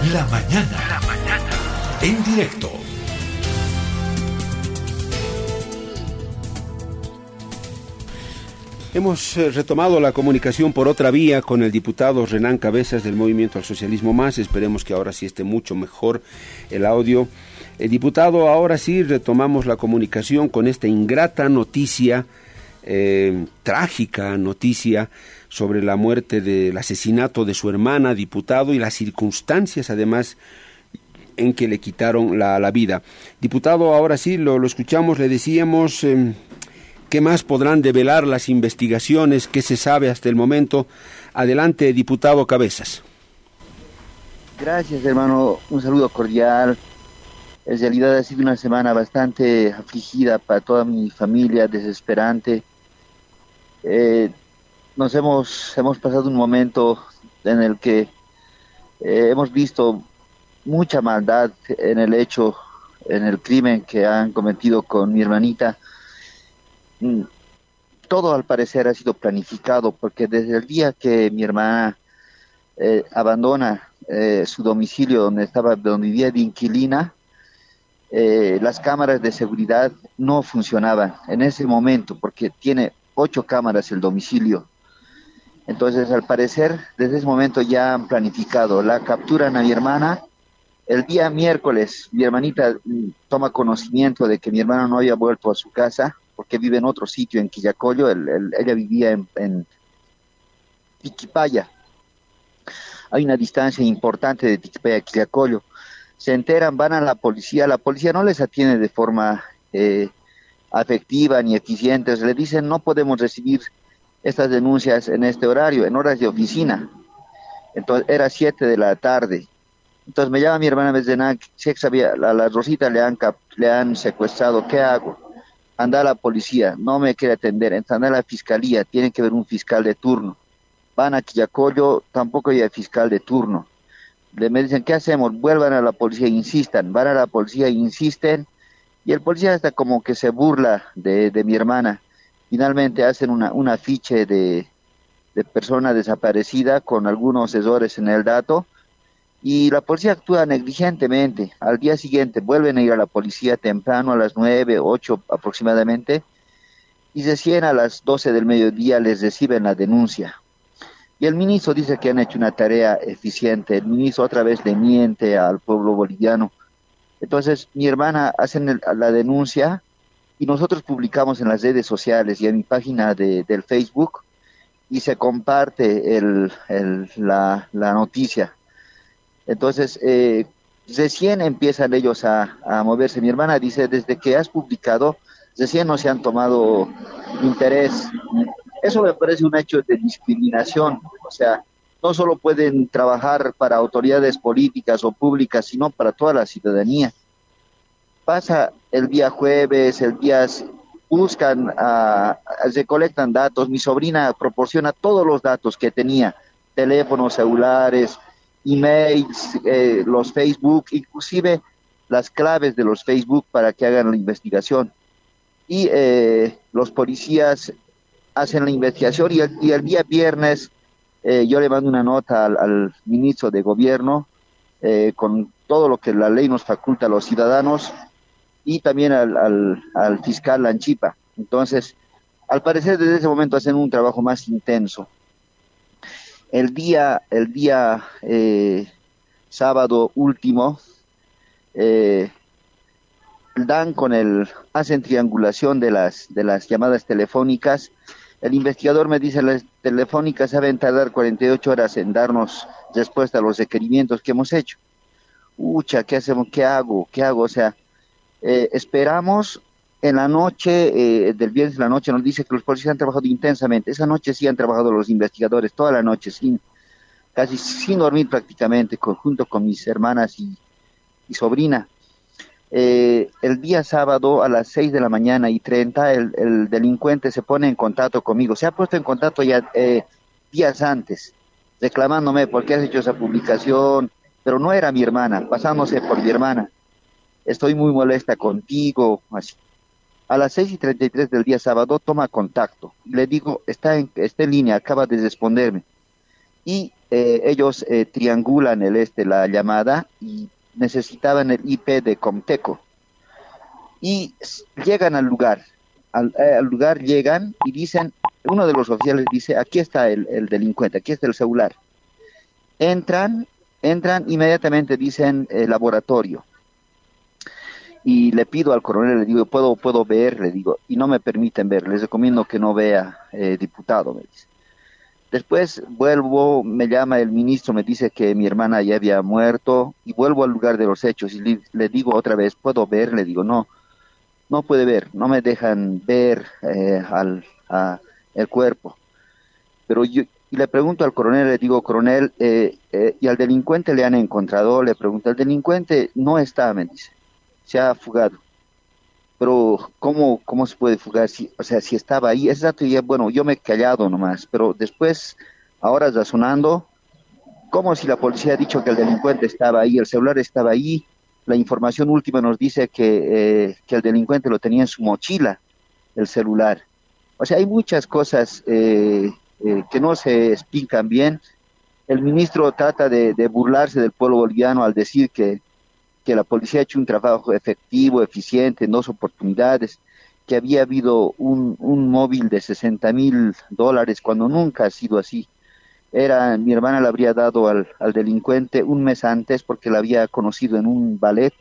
La mañana. La mañana. En directo. Hemos eh, retomado la comunicación por otra vía con el diputado Renán Cabezas del Movimiento al Socialismo Más. Esperemos que ahora sí esté mucho mejor el audio. El diputado, ahora sí retomamos la comunicación con esta ingrata noticia, eh, trágica noticia sobre la muerte del asesinato de su hermana, diputado, y las circunstancias además en que le quitaron la, vida. Diputado, ahora sí, lo, escuchamos, le decíamos, em, ¿Qué más podrán develar las investigaciones? ¿Qué se sabe hasta el momento? Adelante, diputado Cabezas. Gracias, hermano. Un saludo cordial. En realidad ha sido una semana bastante afligida para toda mi familia, desesperante. Eh, nos hemos, hemos pasado un momento en el que eh, hemos visto mucha maldad en el hecho, en el crimen que han cometido con mi hermanita. Mm, todo al parecer ha sido planificado porque desde el día que mi hermana eh, abandona eh, su domicilio donde estaba donde vivía de inquilina eh, las cámaras de seguridad no funcionaban en ese momento porque tiene ocho cámaras el domicilio entonces al parecer desde ese momento ya han planificado la capturan a mi hermana el día miércoles mi hermanita mm, toma conocimiento de que mi hermana no había vuelto a su casa porque vive en otro sitio, en Quillacollo, ella vivía en, en Tiquipaya. Hay una distancia importante de Tiquipaya a Quillacollo. Se enteran, van a la policía, la policía no les atiende de forma eh, afectiva ni eficiente, le dicen no podemos recibir estas denuncias en este horario, en horas de oficina. Entonces era siete de la tarde. Entonces me llama mi hermana Bezenac, si sabía, a la Rosita le han, le han secuestrado, ¿qué hago? anda a la policía, no me quiere atender, anda a la fiscalía, tiene que ver un fiscal de turno. Van a Quillacollo, tampoco hay fiscal de turno. Le me dicen, ¿qué hacemos? Vuelvan a la policía, insistan, van a la policía, insisten, y el policía hasta como que se burla de, mi hermana. Finalmente hacen una, un afiche de, de persona desaparecida con algunos errores en el dato, y la policía actúa negligentemente. Al día siguiente vuelven a ir a la policía temprano, a las nueve, ocho aproximadamente, y recién a las doce del mediodía les reciben la denuncia. Y el ministro dice que han hecho una tarea eficiente. El ministro otra vez le miente al pueblo boliviano. Entonces, mi hermana hace la denuncia y nosotros publicamos en las redes sociales y en mi página de, del Facebook y se comparte el, la, noticia entonces, eh, recién empiezan ellos a, moverse. Mi hermana dice, desde que has publicado, recién no se han tomado interés. Eso me parece un hecho de discriminación. O sea, no solo pueden trabajar para autoridades políticas o públicas, sino para toda la ciudadanía. Pasa el día jueves, el día buscan, recolectan datos. Mi sobrina proporciona todos los datos que tenía, teléfonos celulares, emails, eh, los Facebook, inclusive las claves de los Facebook para que hagan la investigación. Y eh, los policías hacen la investigación y el, día viernes eh, yo le mando una nota al, ministro de gobierno con todo lo que la ley nos faculta a los ciudadanos y también al, al, al fiscal Lanchipa. Entonces, al parecer desde ese momento hacen un trabajo más intenso. El día, el día eh, sábado último, eh, dan con el, hacen triangulación de las, de las llamadas telefónicas. El investigador me dice, las telefónicas saben tardar 48 horas en darnos respuesta a los requerimientos que hemos hecho. Ucha, ¿qué hacemos? ¿Qué hago? ¿Qué hago? O sea, eh, esperamos en la noche, eh, del viernes de la noche, nos dice que los policías han trabajado intensamente. Esa noche sí han trabajado los investigadores, toda la noche, sin, casi sin dormir prácticamente, junto con mis hermanas y, y sobrina. Eh, el día sábado a las 6 de la mañana y 30, el, el, delincuente se pone en contacto conmigo. Se ha puesto en contacto ya eh, días antes, reclamándome por qué has hecho esa publicación, pero no era mi hermana, pasándose por mi hermana. Estoy muy molesta contigo, así a las 6 y 33 del día sábado toma contacto. Le digo, está en, está en línea, acaba de responderme. Y eh, ellos eh, triangulan el este la llamada y necesitaban el IP de Comteco. Y llegan al lugar, al, al, lugar llegan y dicen, uno de los oficiales dice, aquí está el, el delincuente, aquí está el celular. Entran, entran, inmediatamente dicen laboratorio y le pido al coronel, le digo, ¿puedo, puedo ver? Le digo, y no me permiten ver, les recomiendo que no vea eh, diputado, me dice. Después vuelvo, me llama el ministro, me dice que mi hermana ya había muerto y vuelvo al lugar de los hechos y le, digo otra vez, ¿puedo ver? Le digo, no, no puede ver, no me dejan ver eh, al a el cuerpo. Pero yo y le pregunto al coronel, le digo, coronel, eh, ¿y al delincuente le han encontrado? Le pregunto, el delincuente no está, me dice se ha fugado. Pero, ¿cómo, cómo se puede fugar? Si, o sea, si estaba ahí, ese dato ya, bueno, yo me he callado nomás, pero después, ahora razonando, como si la policía ha dicho que el delincuente estaba ahí, el celular estaba ahí, la información última nos dice que, eh, que el delincuente lo tenía en su mochila, el celular. O sea, hay muchas cosas eh, eh, que no se explican bien. El ministro trata de, de burlarse del pueblo boliviano al decir que que la policía ha hecho un trabajo efectivo, eficiente, en dos oportunidades, que había habido un, móvil de 60 mil dólares cuando nunca ha sido así. Era, mi hermana le habría dado al, al delincuente un mes antes porque la había conocido en un ballet,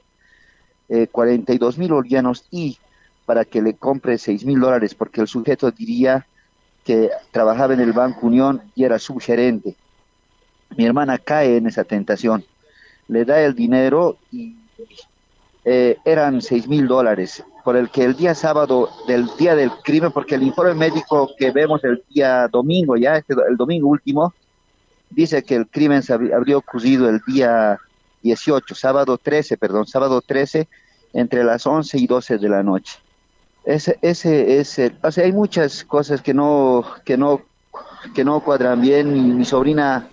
eh, 42 mil bolivianos y para que le compre 6 mil dólares porque el sujeto diría que trabajaba en el Banco Unión y era subgerente. Mi hermana cae en esa tentación le da el dinero y eh, eran seis mil dólares, por el que el día sábado del día del crimen, porque el informe médico que vemos el día domingo, ya este, el domingo último, dice que el crimen se habría ocurrido el día 18, sábado 13, perdón, sábado 13, entre las 11 y 12 de la noche. Ese, ese es el, o sea, hay muchas cosas que no, que no, que no cuadran bien. Mi sobrina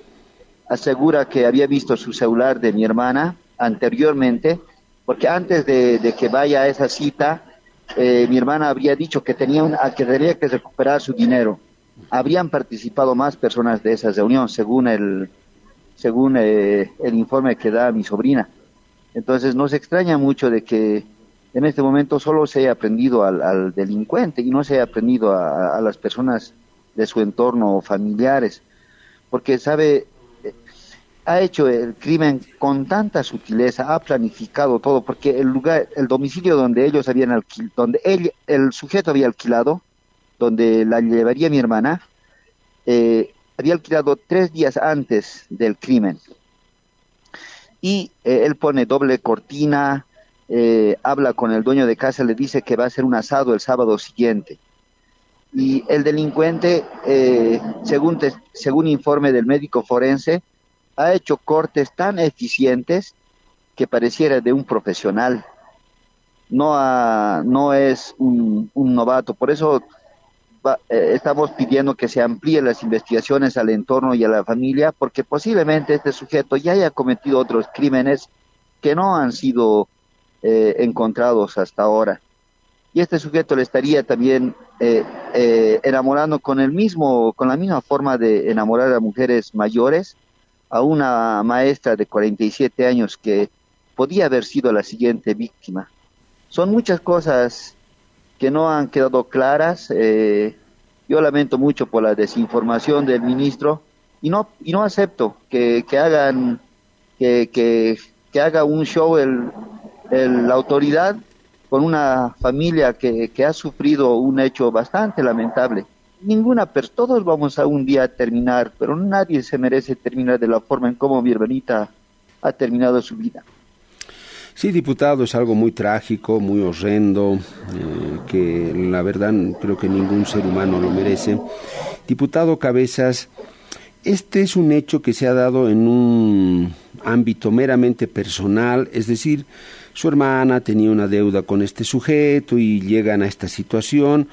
asegura que había visto su celular de mi hermana anteriormente, porque antes de, que vaya a esa cita, eh, mi hermana habría dicho que tenía una, que tenía que recuperar su dinero. Habrían participado más personas de esa reunión, según el, según eh, el informe que da mi sobrina. Entonces nos extraña mucho de que en este momento solo se haya aprendido al, al delincuente y no se haya aprendido a, a las personas de su entorno familiares, porque sabe ha hecho el crimen con tanta sutileza, ha planificado todo, porque el lugar, el domicilio donde ellos habían alquilado, donde el sujeto había alquilado, donde la llevaría mi hermana, eh, había alquilado tres días antes del crimen. Y eh, él pone doble cortina, eh, habla con el dueño de casa, le dice que va a hacer un asado el sábado siguiente. Y el delincuente, según, te, según informe del médico forense, ha hecho cortes tan eficientes que pareciera de un profesional. No, ha, no es un, novato. Por eso eh, estamos pidiendo que se amplíen las investigaciones al entorno y a la familia, porque posiblemente este sujeto ya haya cometido otros crímenes que no han sido eh, encontrados hasta ahora. Y este sujeto le estaría también eh, eh, enamorando con el mismo, con la misma forma de enamorar a mujeres mayores, a una maestra de 47 años que podía haber sido la siguiente víctima. Son muchas cosas que no han quedado claras. Eh, yo lamento mucho por la desinformación del ministro y no y no acepto que, que hagan que, que, haga un show el, la autoridad con una familia que, que ha sufrido un hecho bastante lamentable ninguna, pero todos vamos a un día a terminar, pero nadie se merece terminar de la forma en cómo mi hermanita ha terminado su vida. Sí, diputado, es algo muy trágico, muy horrendo, eh, que la verdad creo que ningún ser humano lo merece. Diputado Cabezas, este es un hecho que se ha dado en un ámbito meramente personal, es decir, su hermana tenía una deuda con este sujeto y llegan a esta situación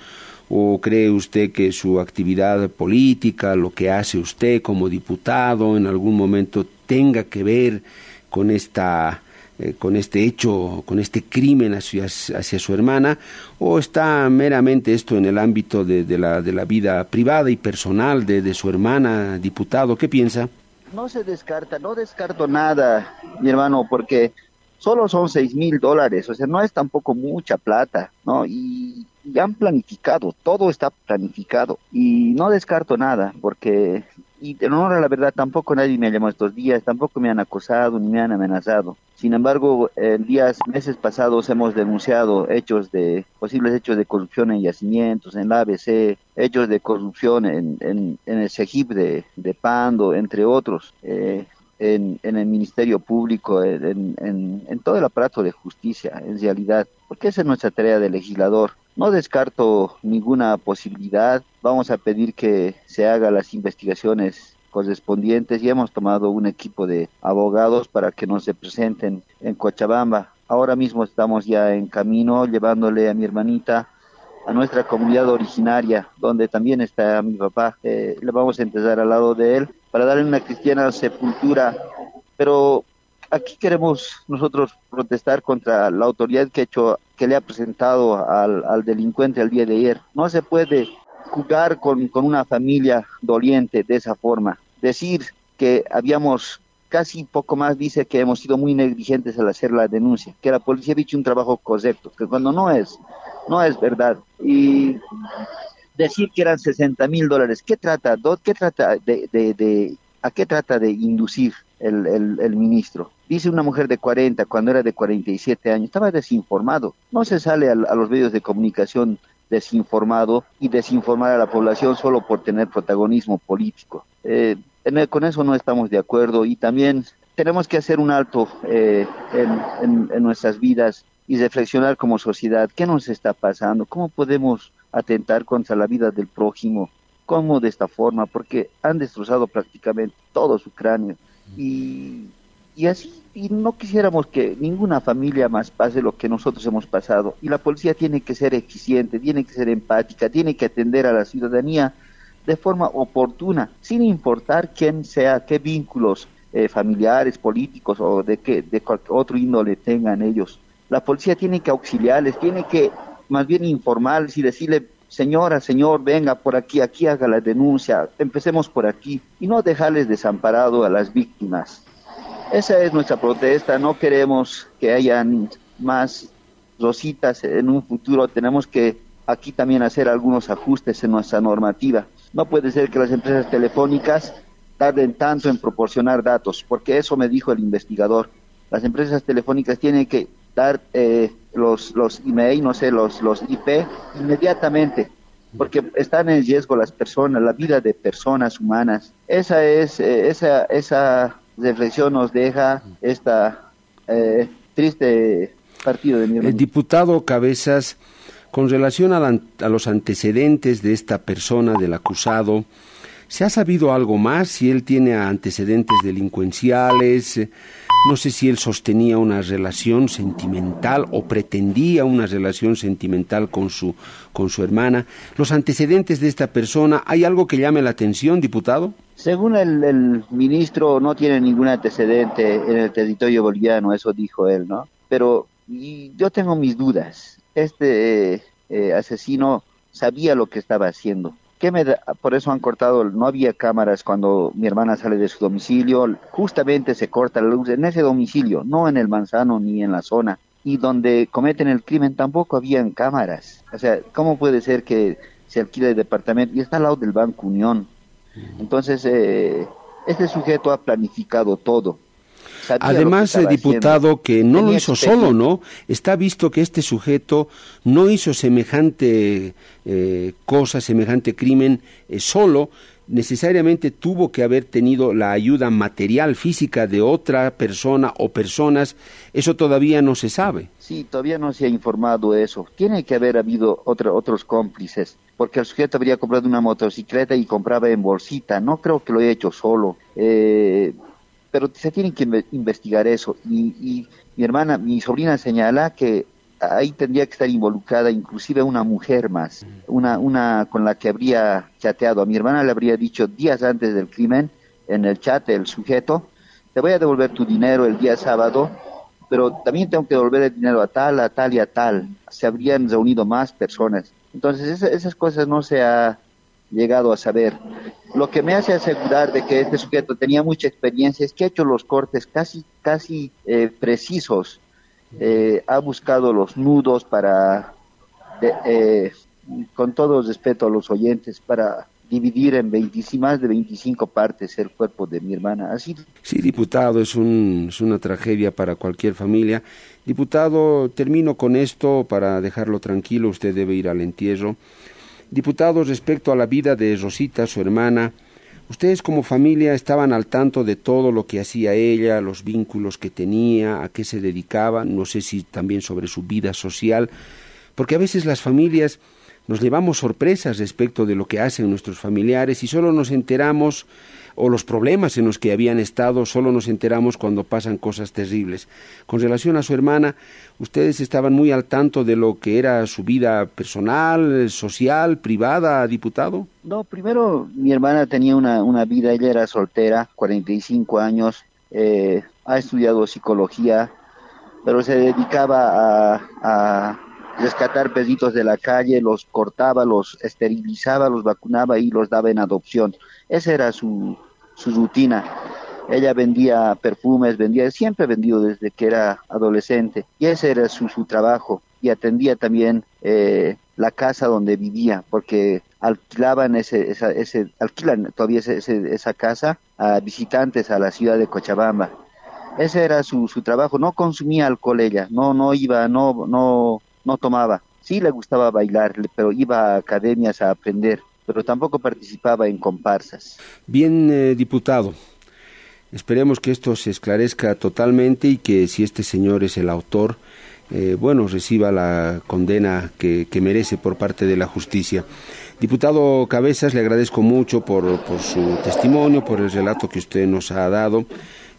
¿O cree usted que su actividad política, lo que hace usted como diputado, en algún momento tenga que ver con esta eh, con este hecho, con este crimen hacia, su hermana, o está meramente esto en el ámbito de, de, la, de la vida privada y personal de, de su hermana, diputado? ¿Qué piensa? No se descarta, no descarto nada, mi hermano, porque solo son seis mil dólares, o sea, no es tampoco mucha plata, ¿no? Y, y, han planificado, todo está planificado y no descarto nada, porque y en honor a la verdad tampoco nadie me llamó estos días, tampoco me han acosado ni me han amenazado. Sin embargo, en días, meses pasados hemos denunciado hechos de, posibles hechos de corrupción en yacimientos, en la ABC, hechos de corrupción en, en, en el CEGIP de, de, Pando, entre otros, eh, en, en, el Ministerio Público, en, en todo el aparato de justicia, en realidad, porque esa es nuestra tarea de legislador. No descarto ninguna posibilidad. Vamos a pedir que se hagan las investigaciones correspondientes y hemos tomado un equipo de abogados para que nos representen en Cochabamba. Ahora mismo estamos ya en camino llevándole a mi hermanita a nuestra comunidad originaria, donde también está mi papá. Eh, le vamos a empezar al lado de él para darle una cristiana sepultura. Pero aquí queremos nosotros protestar contra la autoridad que, ha hecho, que le ha presentado al, al delincuente el día de ayer. No se puede jugar con, una familia doliente de esa forma. Decir que habíamos casi poco más dice que hemos sido muy negligentes al hacer la denuncia, que la policía ha hecho un trabajo correcto, que cuando no es, no es verdad. Y decir que eran 60 mil dólares, ¿qué trata? ¿Qué trata de, de, de, ¿A qué trata de inducir el, ministro? Dice una mujer de 40 cuando era de 47 años, estaba desinformado. No se sale a, a los medios de comunicación desinformado y desinformar a la población solo por tener protagonismo político. Eh, con eso no estamos de acuerdo y también tenemos que hacer un alto eh, en, en, nuestras vidas y reflexionar como sociedad. Qué nos está pasando, cómo podemos atentar contra la vida del prójimo, cómo de esta forma, porque han destrozado prácticamente todo su cráneo. Y, y así y no quisiéramos que ninguna familia más pase lo que nosotros hemos pasado. Y la policía tiene que ser eficiente, tiene que ser empática, tiene que atender a la ciudadanía de forma oportuna, sin importar quién sea, qué vínculos eh, familiares, políticos o de qué de otro índole tengan ellos. La policía tiene que auxiliarles, tiene que más bien informarles y decirle, señora, señor, venga por aquí, aquí haga la denuncia, empecemos por aquí y no dejarles desamparado a las víctimas. Esa es nuestra protesta, no queremos que hayan más rositas en un futuro, tenemos que aquí también hacer algunos ajustes en nuestra normativa. No puede ser que las empresas telefónicas tarden tanto en proporcionar datos, porque eso me dijo el investigador. Las empresas telefónicas tienen que dar eh, los, los email, no sé, los, los IP inmediatamente, porque están en riesgo las personas, la vida de personas humanas. Esa es, eh, esa, esa reflexión nos deja esta eh, triste partido de mi El diputado Cabezas, con relación a, la, a, los antecedentes de esta persona, del acusado, ¿se ha sabido algo más? Si él tiene antecedentes delincuenciales, no sé si él sostenía una relación sentimental o pretendía una relación sentimental con su, con su hermana. Los antecedentes de esta persona, ¿hay algo que llame la atención, diputado? Según el, el, ministro, no tiene ningún antecedente en el territorio boliviano, eso dijo él, ¿no? Pero yo tengo mis dudas. Este eh, eh, asesino sabía lo que estaba haciendo. ¿Qué me da? Por eso han cortado, no había cámaras cuando mi hermana sale de su domicilio, justamente se corta la luz en ese domicilio, no en el manzano ni en la zona. Y donde cometen el crimen tampoco habían cámaras. O sea, ¿cómo puede ser que se alquile el departamento? Y está al lado del Banco Unión entonces, eh, este sujeto ha planificado todo. Además, que diputado, haciendo. que no Tenía lo hizo solo, ¿no? Está visto que este sujeto no hizo semejante eh, cosa, semejante crimen eh, solo, necesariamente tuvo que haber tenido la ayuda material, física de otra persona o personas, eso todavía no se sabe. Sí, todavía no se ha informado eso. Tiene que haber habido otros cómplices, porque el sujeto habría comprado una motocicleta y compraba en bolsita. No creo que lo haya hecho solo. Eh, pero se tiene que investigar eso. Y, y mi hermana, mi sobrina señala que ahí tendría que estar involucrada inclusive una mujer más, una, una con la que habría chateado. A mi hermana le habría dicho días antes del crimen, en el chat, el sujeto, te voy a devolver tu dinero el día sábado, pero también tengo que devolver el dinero a tal, a tal y a tal. Se habrían reunido más personas. Entonces esas, esas cosas no se ha llegado a saber. Lo que me hace asegurar de que este sujeto tenía mucha experiencia es que ha hecho los cortes casi, casi eh, precisos. Eh, ha buscado los nudos para, eh, con todo respeto a los oyentes, para dividir en 20, más de 25 partes el cuerpo de mi hermana. Así. Sí, diputado, es, un, es una tragedia para cualquier familia. Diputado, termino con esto para dejarlo tranquilo, usted debe ir al entierro. Diputado, respecto a la vida de Rosita, su hermana, ustedes como familia estaban al tanto de todo lo que hacía ella, los vínculos que tenía, a qué se dedicaba, no sé si también sobre su vida social, porque a veces las familias nos llevamos sorpresas respecto de lo que hacen nuestros familiares y solo nos enteramos o los problemas en los que habían estado, solo nos enteramos cuando pasan cosas terribles. Con relación a su hermana, ustedes estaban muy al tanto de lo que era su vida personal, social, privada, diputado. No, primero mi hermana tenía una, una vida, ella era soltera, 45 años, eh, ha estudiado psicología, pero se dedicaba a rescatar peditos de la calle, los cortaba, los esterilizaba, los vacunaba y los daba en adopción. Esa era su, su rutina. Ella vendía perfumes, vendía, siempre vendido desde que era adolescente y ese era su, su trabajo y atendía también eh, la casa donde vivía porque alquilaban ese, esa, ese alquilan todavía ese, esa casa a visitantes a la ciudad de Cochabamba. Ese era su, su trabajo, no consumía alcohol ella, no, no iba, no, no, no tomaba. Sí le gustaba bailar, pero iba a academias a aprender, pero tampoco participaba en comparsas. Bien, eh, diputado. Esperemos que esto se esclarezca totalmente y que si este señor es el autor, eh, bueno, reciba la condena que, merece por parte de la justicia. Diputado Cabezas, le agradezco mucho por, por su testimonio, por el relato que usted nos ha dado.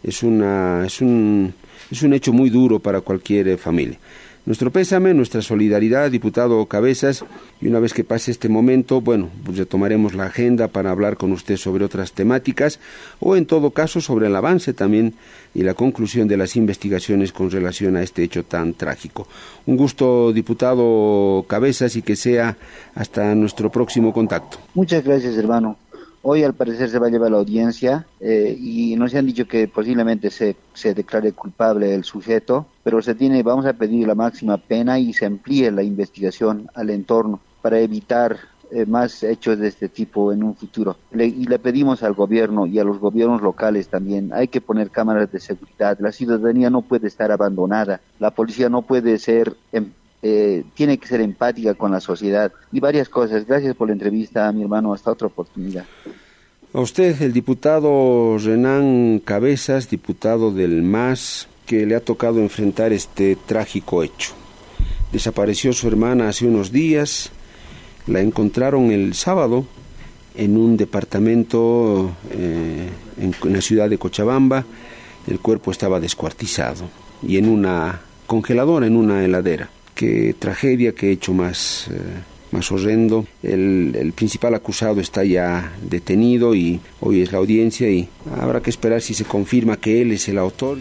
Es, una, es, un, es un hecho muy duro para cualquier familia. Nuestro pésame, nuestra solidaridad, diputado Cabezas, y una vez que pase este momento, bueno, pues retomaremos la agenda para hablar con usted sobre otras temáticas o en todo caso sobre el avance también y la conclusión de las investigaciones con relación a este hecho tan trágico. Un gusto, diputado Cabezas, y que sea hasta nuestro próximo contacto. Muchas gracias, hermano. Hoy al parecer se va a llevar la audiencia eh, y nos han dicho que posiblemente se, se declare culpable el sujeto, pero se tiene, vamos a pedir la máxima pena y se amplíe la investigación al entorno para evitar eh, más hechos de este tipo en un futuro. Le, y le pedimos al gobierno y a los gobiernos locales también, hay que poner cámaras de seguridad, la ciudadanía no puede estar abandonada, la policía no puede ser em, eh, tiene que ser empática con la sociedad y varias cosas. Gracias por la entrevista, mi hermano. Hasta otra oportunidad. A usted, el diputado Renan Cabezas, diputado del MAS, que le ha tocado enfrentar este trágico hecho. Desapareció su hermana hace unos días, la encontraron el sábado en un departamento eh, en la ciudad de Cochabamba, el cuerpo estaba descuartizado y en una congeladora, en una heladera qué tragedia, qué hecho más, eh, más horrendo. El, el, principal acusado está ya detenido y hoy es la audiencia y habrá que esperar si se confirma que él es el autor.